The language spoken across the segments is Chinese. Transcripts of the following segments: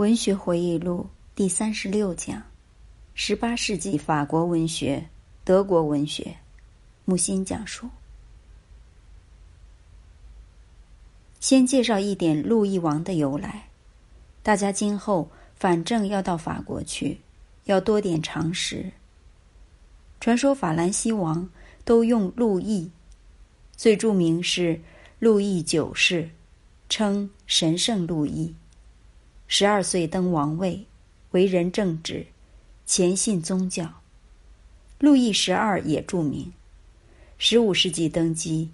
文学回忆录第三十六讲：十八世纪法国文学、德国文学。木心讲述。先介绍一点路易王的由来。大家今后反正要到法国去，要多点常识。传说法兰西王都用路易，最著名是路易九世，称神圣路易。十二岁登王位，为人正直，虔信宗教。路易十二也著名，十五世纪登基，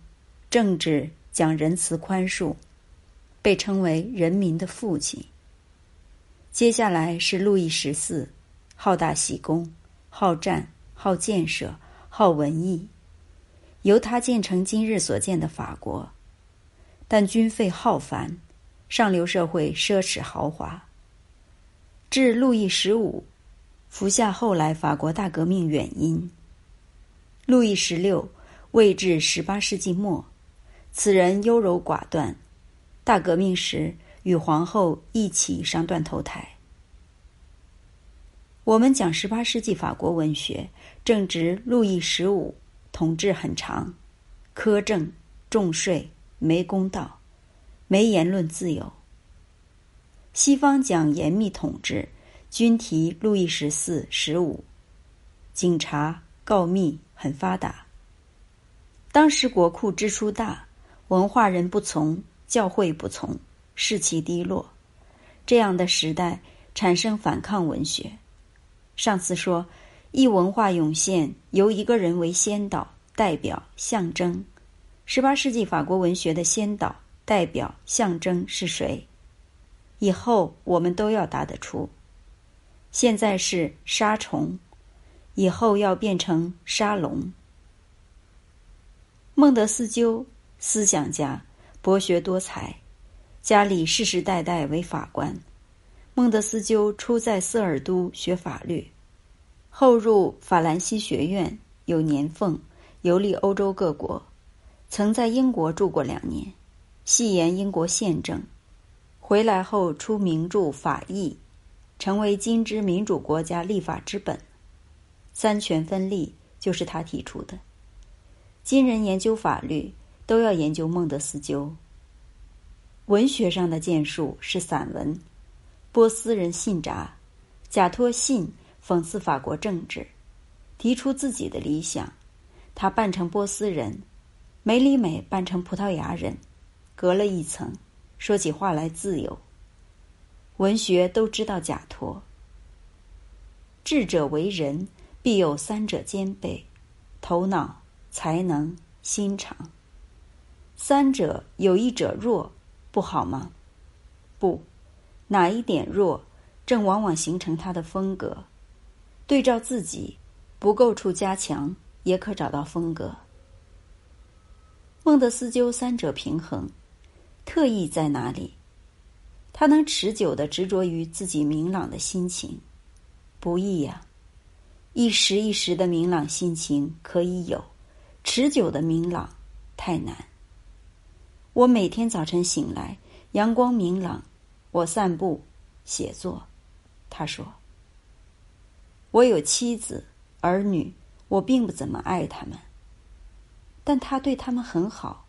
政治讲仁慈宽恕，被称为人民的父亲。接下来是路易十四，好大喜功，好战，好建设，好文艺，由他建成今日所见的法国，但军费浩繁。上流社会奢侈豪华。至路易十五，服下后来法国大革命原因。路易十六未至十八世纪末，此人优柔寡断，大革命时与皇后一起上断头台。我们讲十八世纪法国文学，正值路易十五统治很长，苛政重税没公道。没言论自由。西方讲严密统治，均提路易十四、十五，警察告密很发达。当时国库支出大，文化人不从，教会不从，士气低落。这样的时代产生反抗文学。上次说，一文化涌现，由一个人为先导、代表、象征。十八世纪法国文学的先导。代表象征是谁？以后我们都要答得出。现在是杀虫，以后要变成沙龙。孟德斯鸠，思想家，博学多才，家里世世代代为法官。孟德斯鸠初在瑟尔都学法律，后入法兰西学院，有年俸，游历欧洲各国，曾在英国住过两年。细研英国宪政，回来后出名著《法义》，成为今之民主国家立法之本。三权分立就是他提出的。今人研究法律都要研究孟德斯鸠。文学上的建树是散文，波斯人信札，假托信讽刺法国政治，提出自己的理想。他扮成波斯人，梅里美扮成葡萄牙人。隔了一层，说起话来自由。文学都知道假托。智者为人，必有三者兼备：头脑、才能、心肠。三者有一者弱，不好吗？不，哪一点弱，正往往形成他的风格。对照自己，不够处加强，也可找到风格。孟德斯鸠三者平衡。特意在哪里？他能持久的执着于自己明朗的心情，不易呀。一时一时的明朗心情可以有，持久的明朗太难。我每天早晨醒来，阳光明朗，我散步、写作。他说：“我有妻子儿女，我并不怎么爱他们，但他对他们很好。”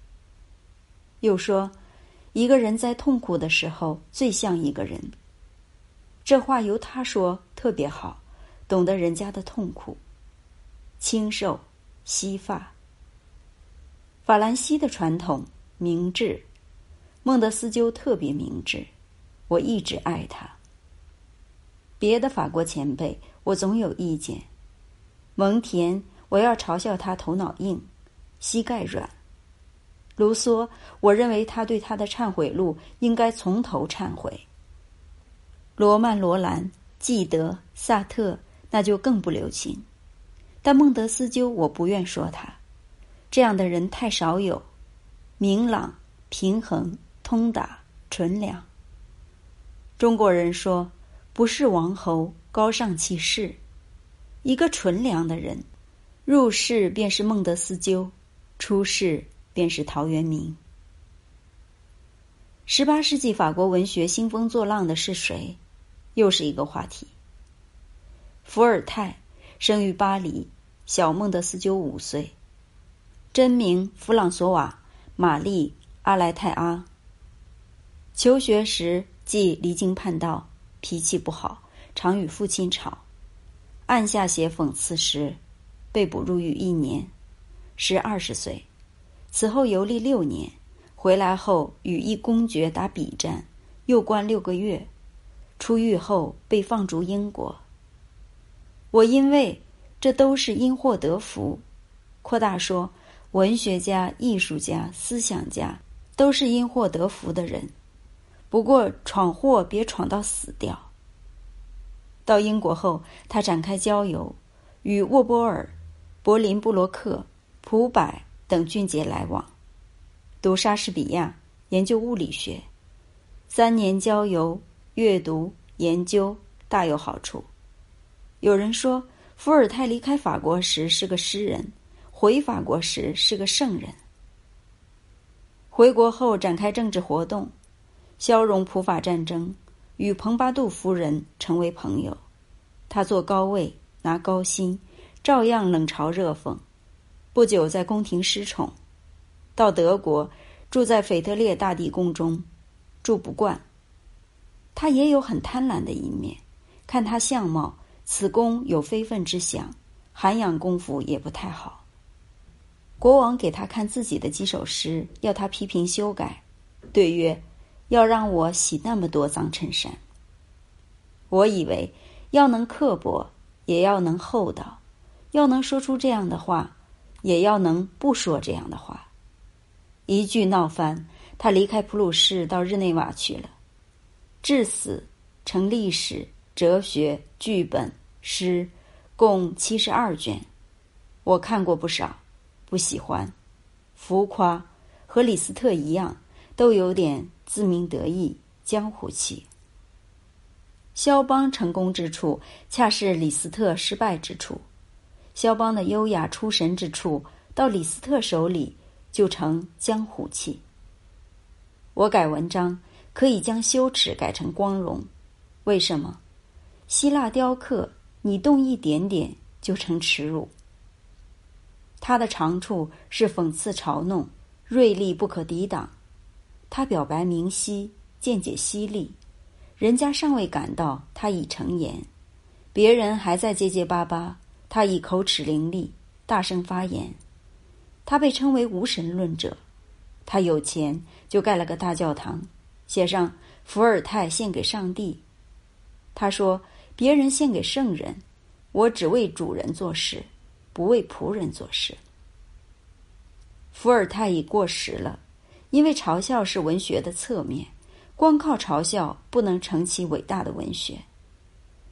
又说。一个人在痛苦的时候最像一个人。这话由他说特别好，懂得人家的痛苦。清瘦，稀发。法兰西的传统明智，孟德斯鸠特别明智，我一直爱他。别的法国前辈，我总有意见。蒙恬，我要嘲笑他头脑硬，膝盖软。卢梭，我认为他对他的忏悔录应该从头忏悔。罗曼·罗兰、纪德、萨特，那就更不留情。但孟德斯鸠，我不愿说他，这样的人太少有，明朗、平衡、通达、纯良。中国人说，不是王侯，高尚气势。一个纯良的人，入世便是孟德斯鸠，出世。便是陶渊明。十八世纪法国文学兴风作浪的是谁？又是一个话题。伏尔泰生于巴黎，小孟德斯鸠五岁，真名弗朗索瓦·玛丽·阿莱泰阿。求学时即离经叛道，脾气不好，常与父亲吵。按下写讽刺诗，被捕入狱一年，时二十岁。此后游历六年，回来后与一公爵打笔战，又关六个月。出狱后被放逐英国。我因为这都是因祸得福，扩大说，文学家、艺术家、思想家都是因祸得福的人。不过闯祸别闯到死掉。到英国后，他展开郊游，与沃波尔、柏林布洛克、普柏等俊杰来往，读莎士比亚，研究物理学。三年郊游，阅读研究大有好处。有人说，伏尔泰离开法国时是个诗人，回法国时是个圣人。回国后展开政治活动，消融普法战争，与蓬巴杜夫人成为朋友。他坐高位，拿高薪，照样冷嘲热讽。不久在宫廷失宠，到德国住在腓特烈大帝宫中，住不惯。他也有很贪婪的一面，看他相貌。此宫有非分之想，涵养功夫也不太好。国王给他看自己的几首诗，要他批评修改，对曰：“要让我洗那么多脏衬衫。”我以为要能刻薄，也要能厚道；要能说出这样的话，也要能不说这样的话。一句闹翻，他离开普鲁士到日内瓦去了，至死成历史。哲学剧本诗共七十二卷，我看过不少，不喜欢，浮夸，和李斯特一样，都有点自鸣得意、江湖气。肖邦成功之处，恰是李斯特失败之处；肖邦的优雅出神之处，到李斯特手里就成江湖气。我改文章可以将羞耻改成光荣，为什么？希腊雕刻，你动一点点就成耻辱。他的长处是讽刺嘲弄，锐利不可抵挡。他表白明晰，见解犀利，人家尚未感到他已成言，别人还在结结巴巴，他以口齿伶俐，大声发言。他被称为无神论者。他有钱，就盖了个大教堂，写上“伏尔泰献给上帝”。他说。别人献给圣人，我只为主人做事，不为仆人做事。伏尔泰已过时了，因为嘲笑是文学的侧面，光靠嘲笑不能成其伟大的文学。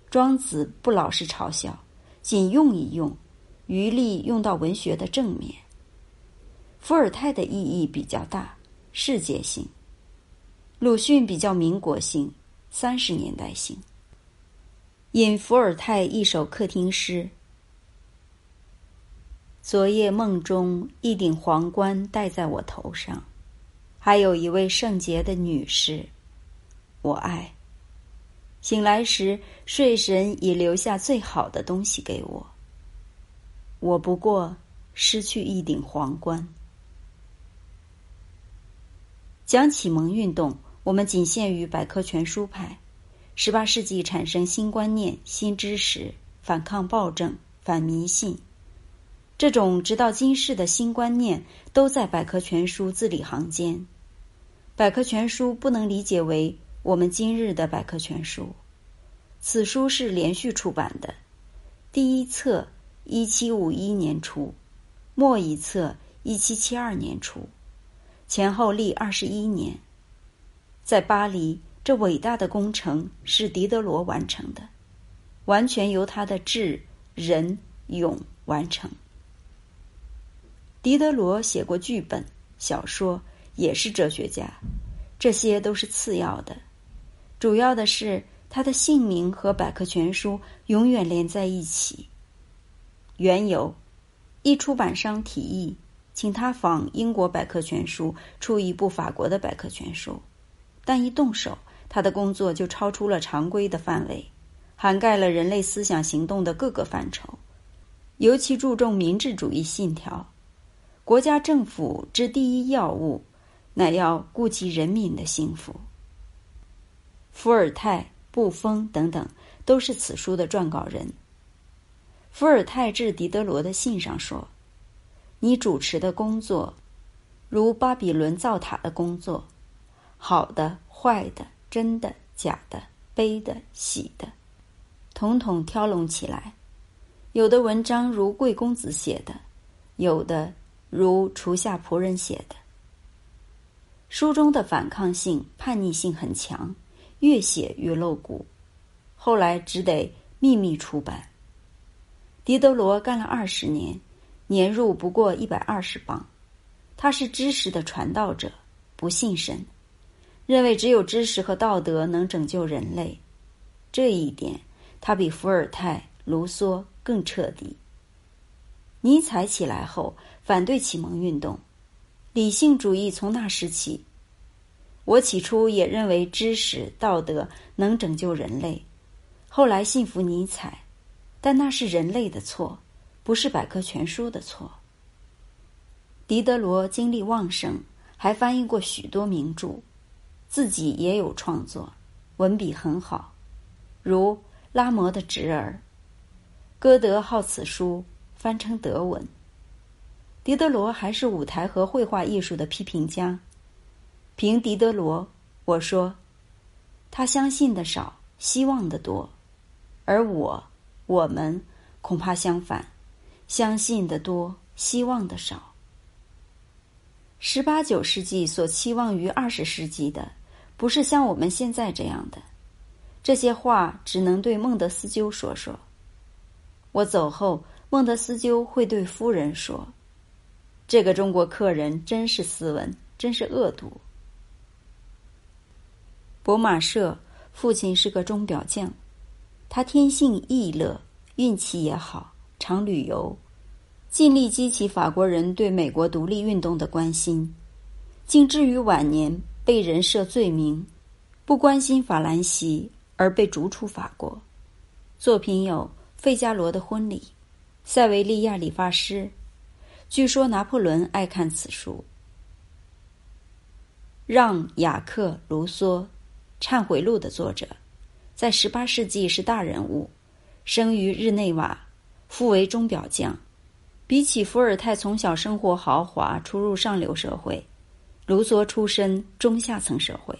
庄子不老是嘲笑，仅用一用，余力用到文学的正面。伏尔泰的意义比较大，世界性；鲁迅比较民国性，三十年代性。引伏尔泰一首客厅诗：昨夜梦中，一顶皇冠戴在我头上，还有一位圣洁的女士，我爱。醒来时，睡神已留下最好的东西给我。我不过失去一顶皇冠。讲启蒙运动，我们仅限于百科全书派。十八世纪产生新观念、新知识，反抗暴政、反迷信。这种直到今世的新观念，都在百科全书字里行间。百科全书不能理解为我们今日的百科全书。此书是连续出版的，第一册一七五一年出，末一册一七七二年出，前后历二十一年，在巴黎。这伟大的工程是狄德罗完成的，完全由他的智、仁、勇完成。狄德罗写过剧本、小说，也是哲学家，这些都是次要的，主要的是他的姓名和百科全书永远连在一起。缘由，一出版商提议请他仿英国百科全书出一部法国的百科全书，但一动手。他的工作就超出了常规的范围，涵盖了人类思想行动的各个范畴，尤其注重民治主义信条。国家政府之第一要务，乃要顾及人民的幸福。伏尔泰、布封等等都是此书的撰稿人。伏尔泰致狄德罗的信上说：“你主持的工作，如巴比伦造塔的工作，好的、坏的、真的、假的、悲的、喜的，统统挑拢起来。有的文章如贵公子写的，有的。”如厨下仆人写的，书中的反抗性、叛逆性很强，越写越露骨，后来只得秘密出版。狄德罗干了二十年，年入不过一百二十磅。他是知识的传道者，不信神，认为只有知识和道德能拯救人类。这一点，他比伏尔泰、卢梭更彻底。尼采起来后。反对启蒙运动，理性主义从那时起。我起初也认为知识、道德能拯救人类，后来信服尼采，但那是人类的错，不是百科全书的错。狄德罗精力旺盛，还翻译过许多名著，自己也有创作，文笔很好，如《拉摩的侄儿》，歌德好此书，翻成德文。狄德罗还是舞台和绘画艺术的批评家。凭狄德罗，我说，他相信的少，希望的多；而我、我们恐怕相反，相信的多，希望的少。十八九世纪所期望于二十世纪的，不是像我们现在这样的。这些话只能对孟德斯鸠说说。我走后，孟德斯鸠会对夫人说。这个中国客人真是斯文，真是恶毒。博马舍父亲是个钟表匠，他天性逸乐，运气也好，常旅游，尽力激起法国人对美国独立运动的关心，竟至于晚年被人设罪名，不关心法兰西而被逐出法国。作品有《费加罗的婚礼》《塞维利亚理发师》。据说拿破仑爱看此书。让·雅克·卢梭，《忏悔录》的作者，在十八世纪是大人物，生于日内瓦，父为钟表匠。比起伏尔泰从小生活豪华，出入上流社会，卢梭出身中下层社会，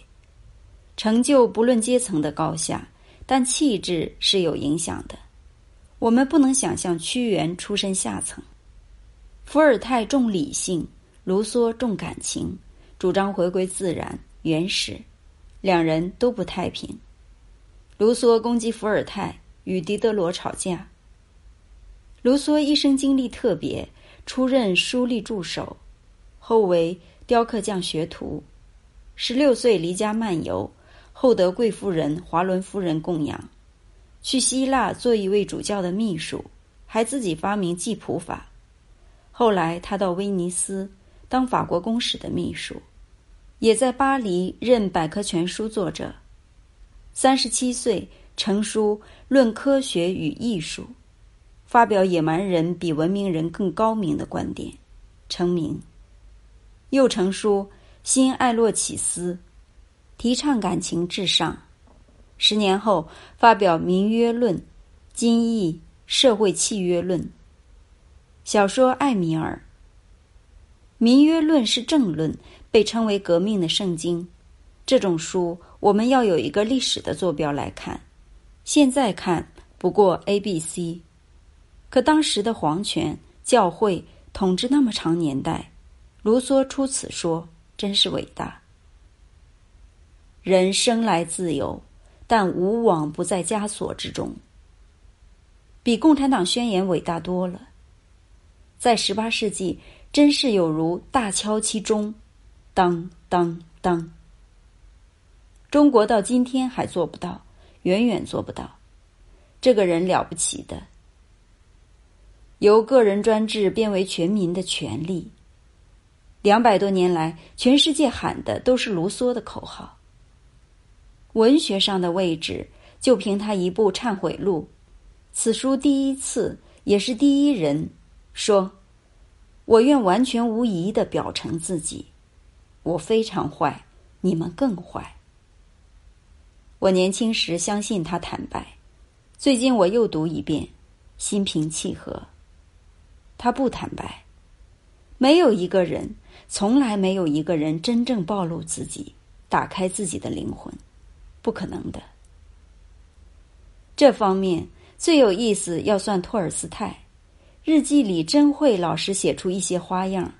成就不论阶层的高下，但气质是有影响的。我们不能想象屈原出身下层。伏尔泰重理性，卢梭重感情，主张回归自然原始，两人都不太平。卢梭攻击伏尔泰，与狄德罗吵架。卢梭一生经历特别，出任书吏助手，后为雕刻匠学徒，十六岁离家漫游，后得贵夫人华伦夫人供养，去希腊做一位主教的秘书，还自己发明记谱法。后来，他到威尼斯当法国公使的秘书，也在巴黎任百科全书作者。三十七岁成书《论科学与艺术》，发表野蛮人比文明人更高明的观点，成名。又成书《新爱洛启斯》，提倡感情至上。十年后发表《民约论》，今译《社会契约论》。小说《艾米尔》，《民约论》是政论，被称为革命的圣经。这种书，我们要有一个历史的坐标来看。现在看不过 A、B、C，可当时的皇权、教会统治那么长年代，卢梭出此说，真是伟大。人生来自由，但无往不在枷锁之中，比《共产党宣言》伟大多了。在十八世纪，真是有如大敲其钟，当当当。中国到今天还做不到，远远做不到。这个人了不起的，由个人专制变为全民的权利。两百多年来，全世界喊的都是卢梭的口号。文学上的位置，就凭他一部《忏悔录》。此书第一次，也是第一人说：“我愿完全无疑的表成自己，我非常坏，你们更坏。”我年轻时相信他坦白，最近我又读一遍，心平气和。他不坦白，没有一个人，从来没有一个人真正暴露自己，打开自己的灵魂，不可能的。这方面。最有意思要算托尔斯泰，日记里真会老是写出一些花样。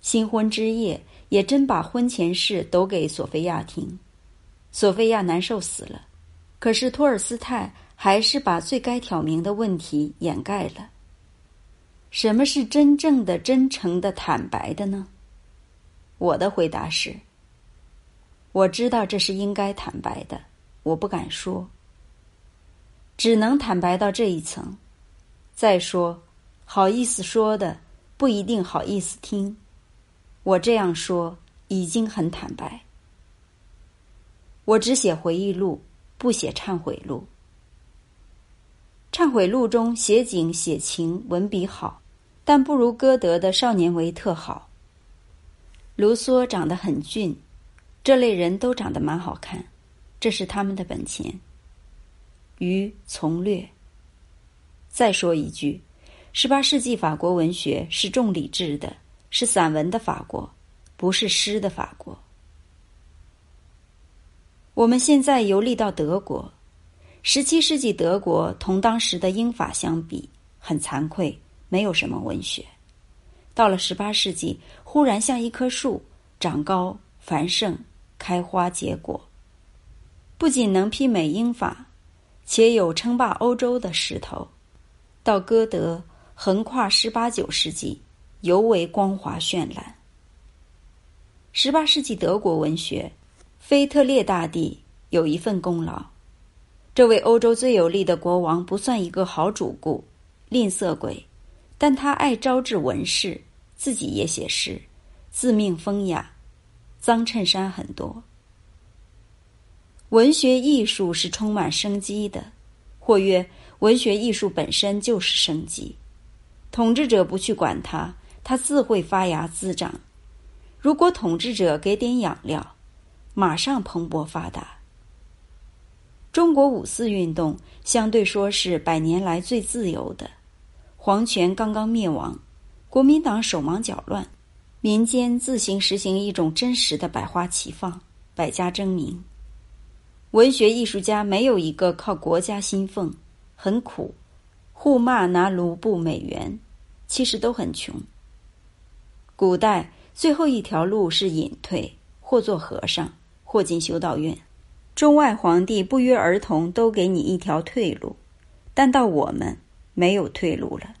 新婚之夜也真把婚前事抖给索菲亚听，索菲亚难受死了。可是托尔斯泰还是把最该挑明的问题掩盖了。什么是真正的、真诚的、坦白的呢？我的回答是：我知道这是应该坦白的，我不敢说。只能坦白到这一层，再说，好意思说的不一定好意思听。我这样说已经很坦白。我只写回忆录，不写忏悔录。忏悔录中写景写情，文笔好，但不如歌德的《少年维特》好。卢梭长得很俊，这类人都长得蛮好看，这是他们的本钱。于从略。再说一句，十八世纪法国文学是重理智的，是散文的法国，不是诗的法国。我们现在游历到德国，十七世纪德国同当时的英法相比，很惭愧，没有什么文学。到了十八世纪，忽然像一棵树，长高繁盛，开花结果，不仅能媲美英法。且有称霸欧洲的势头，到歌德横跨十八九世纪，尤为光华绚烂。十八世纪德国文学，腓特烈大帝有一份功劳。这位欧洲最有力的国王不算一个好主顾、吝啬鬼，但他爱招致文士，自己也写诗，自命风雅，脏衬衫很多。文学艺术是充满生机的，或曰，文学艺术本身就是生机。统治者不去管它，它自会发芽滋长。如果统治者给点养料，马上蓬勃发达。中国五四运动相对说是百年来最自由的，皇权刚刚灭亡，国民党手忙脚乱，民间自行实行一种真实的百花齐放，百家争鸣。文学艺术家没有一个靠国家薪俸，很苦，互骂拿卢布美元，其实都很穷。古代最后一条路是隐退，或做和尚，或进修道院。中外皇帝不约而同都给你一条退路，但到我们没有退路了。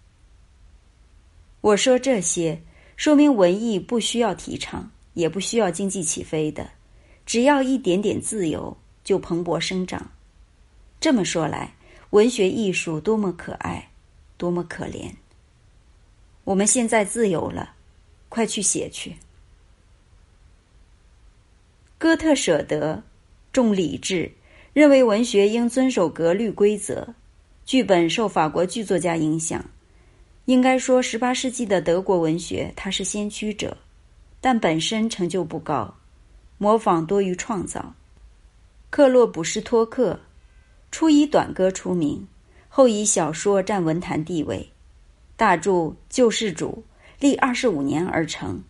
我说这些，说明文艺不需要提倡，也不需要经济起飞的，只要一点点自由。就蓬勃生长。这么说来，文学艺术多么可爱，多么可怜。我们现在自由了，快去写去。哥特舍得，重理智，认为文学应遵守格律规则。剧本受法国剧作家影响，应该说十八世纪的德国文学他是先驱者，但本身成就不高，模仿多于创造。克洛卜什托克，初以短歌出名，后以小说占文坛地位。大著《救世主》，历二十五年而成。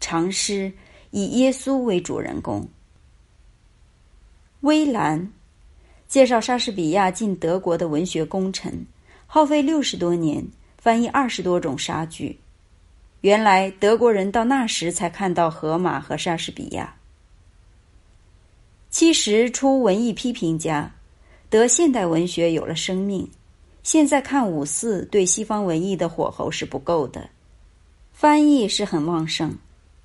长诗以耶稣为主人公。微澜介绍莎士比亚进德国的文学功臣，耗费六十多年，翻译二十多种莎剧。原来德国人到那时才看到荷马和莎士比亚。七十出文艺批评家，德现代文学有了生命。现在看五四对西方文艺的火候是不够的，翻译是很旺盛。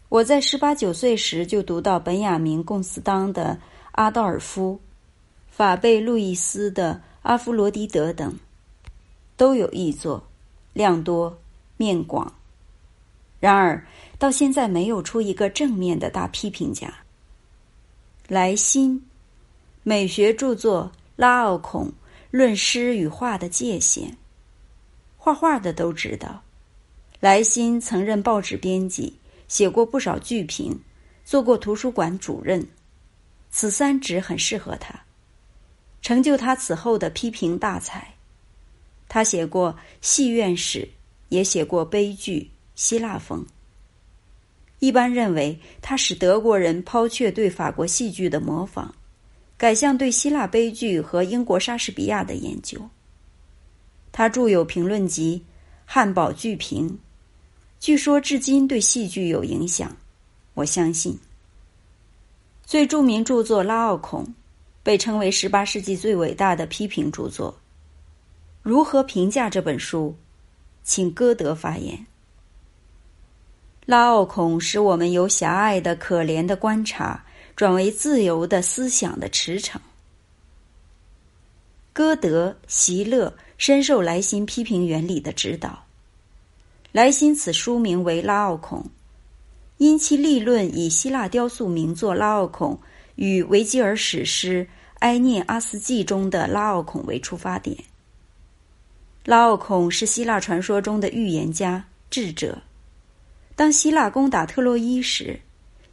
我在十八九岁时就读到本雅明·贡斯当的《阿道尔夫》，法贝·路易斯的《阿弗罗狄德》等，都有译作，量多面广。然而到现在没有出一个正面的大批评家。莱辛，美学著作《拉奥孔论诗与画的界限》。画画的都知道，莱辛曾任报纸编辑，写过不少剧评，做过图书馆主任，此三职很适合他，成就他此后的批评大才。他写过戏院史，也写过悲剧希腊风。一般认为，他使德国人抛却对法国戏剧的模仿，改向对希腊悲剧和英国莎士比亚的研究。他著有评论集《汉堡剧评》，据说至今对戏剧有影响。我相信，最著名著作《拉奥孔》被称为十八世纪最伟大的批评著作。如何评价这本书？请歌德发言。拉奥孔使我们由狭隘的、可怜的观察，转为自由的思想的驰骋。歌德、席勒。深受莱辛批评原理的指导，莱辛此书名为《拉奥孔》，因其立论以希腊雕塑名作《拉奥孔》与维吉尔史诗《埃涅阿斯纪》中的拉奥孔为出发点。拉奥孔是希腊传说中的预言家、智者。当希腊攻打特洛伊时，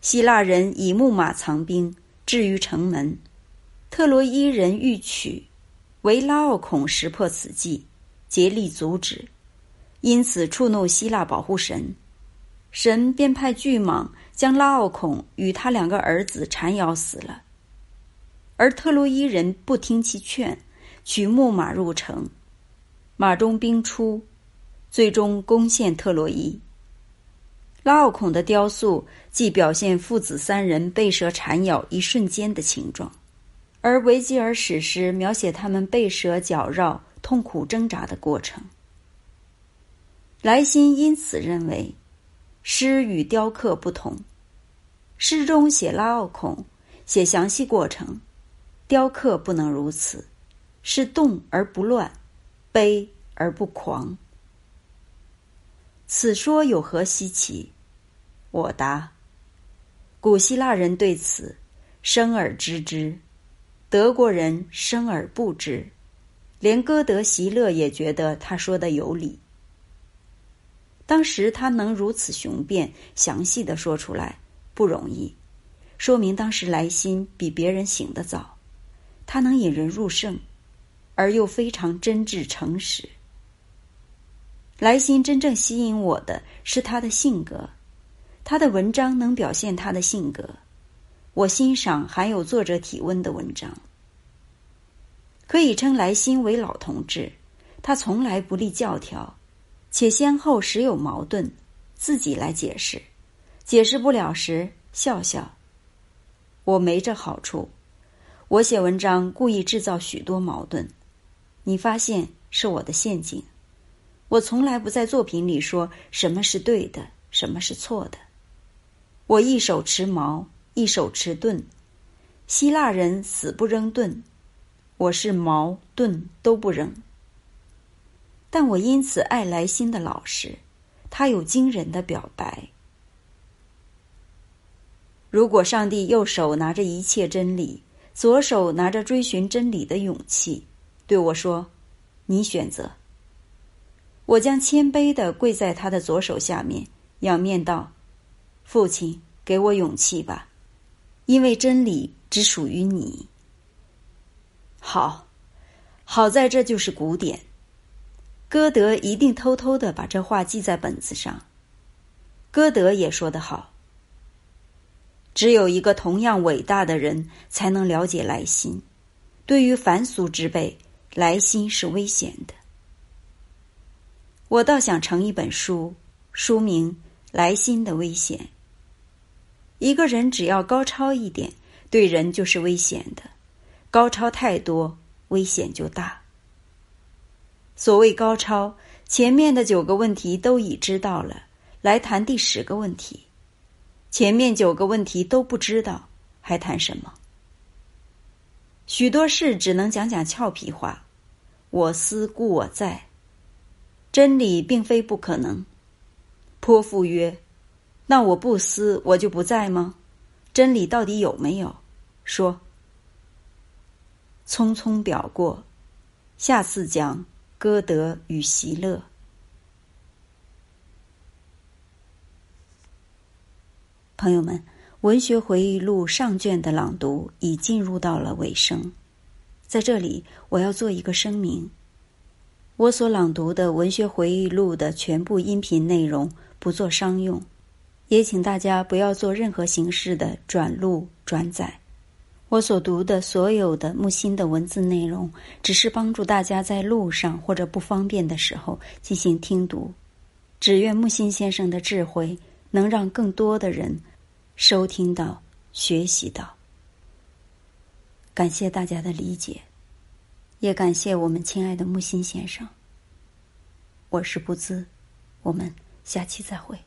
希腊人以木马藏兵，置于城门，特洛伊人欲取。为拉奥孔识破此计，竭力阻止，因此触怒希腊保护神，神便派巨蟒将拉奥孔与他两个儿子缠咬死了。而特洛伊人不听其劝，取木马入城，马中兵出，最终攻陷特洛伊。拉奥孔的雕塑既表现父子三人被蛇缠咬一瞬间的情状。而维吉尔史诗描写他们被蛇绞绕、痛苦挣扎的过程。莱辛因此认为，诗与雕刻不同。诗中写拉奥孔，写详细过程；雕刻不能如此，是动而不乱，悲而不狂。此说有何稀奇？我答：古希腊人对此生而知之。德国人生而不知，连歌德、席勒也觉得他说的有理。当时他能如此雄辩、详细的说出来，不容易，说明当时莱辛比别人醒得早。他能引人入胜，而又非常真挚诚实。莱辛真正吸引我的是他的性格，他的文章能表现他的性格。我欣赏含有作者体温的文章，可以称莱辛为老同志。他从来不立教条，且先后时有矛盾，自己来解释。解释不了时，笑笑。我没这好处，我写文章故意制造许多矛盾，你发现是我的陷阱。我从来不在作品里说什么是对的，什么是错的。我一手持矛。一手持盾，希腊人死不扔盾，我是矛盾都不扔。但我因此爱莱辛的老师，他有惊人的表白。如果上帝右手拿着一切真理，左手拿着追寻真理的勇气，对我说：“你选择。”我将谦卑的跪在他的左手下面，仰面道：“父亲，给我勇气吧。”因为真理只属于你。好，好在这就是古典。歌德一定偷偷的把这话记在本子上。歌德也说得好：只有一个同样伟大的人才能了解莱辛。对于凡俗之辈，莱辛是危险的。我倒想成一本书，书名《莱辛的危险》。一个人只要高超一点，对人就是危险的；高超太多，危险就大。所谓高超，前面的九个问题都已知道了，来谈第十个问题。前面九个问题都不知道，还谈什么？许多事只能讲讲俏皮话。我思故我在，真理并非不可能。泼妇曰。那我不思，我就不在吗？真理到底有没有？说。匆匆表过，下次讲歌德与席勒。朋友们，《文学回忆录》上卷的朗读已进入到了尾声，在这里我要做一个声明：我所朗读的《文学回忆录》的全部音频内容不做商用，也请大家不要做任何形式的转录转载。我所读的所有的木心的文字内容，只是帮助大家在路上或者不方便的时候进行听读。只愿木心先生的智慧能让更多的人。收听到，学习到，感谢大家的理解，也感谢我们亲爱的木心先生。我是不兹，我们下期再会。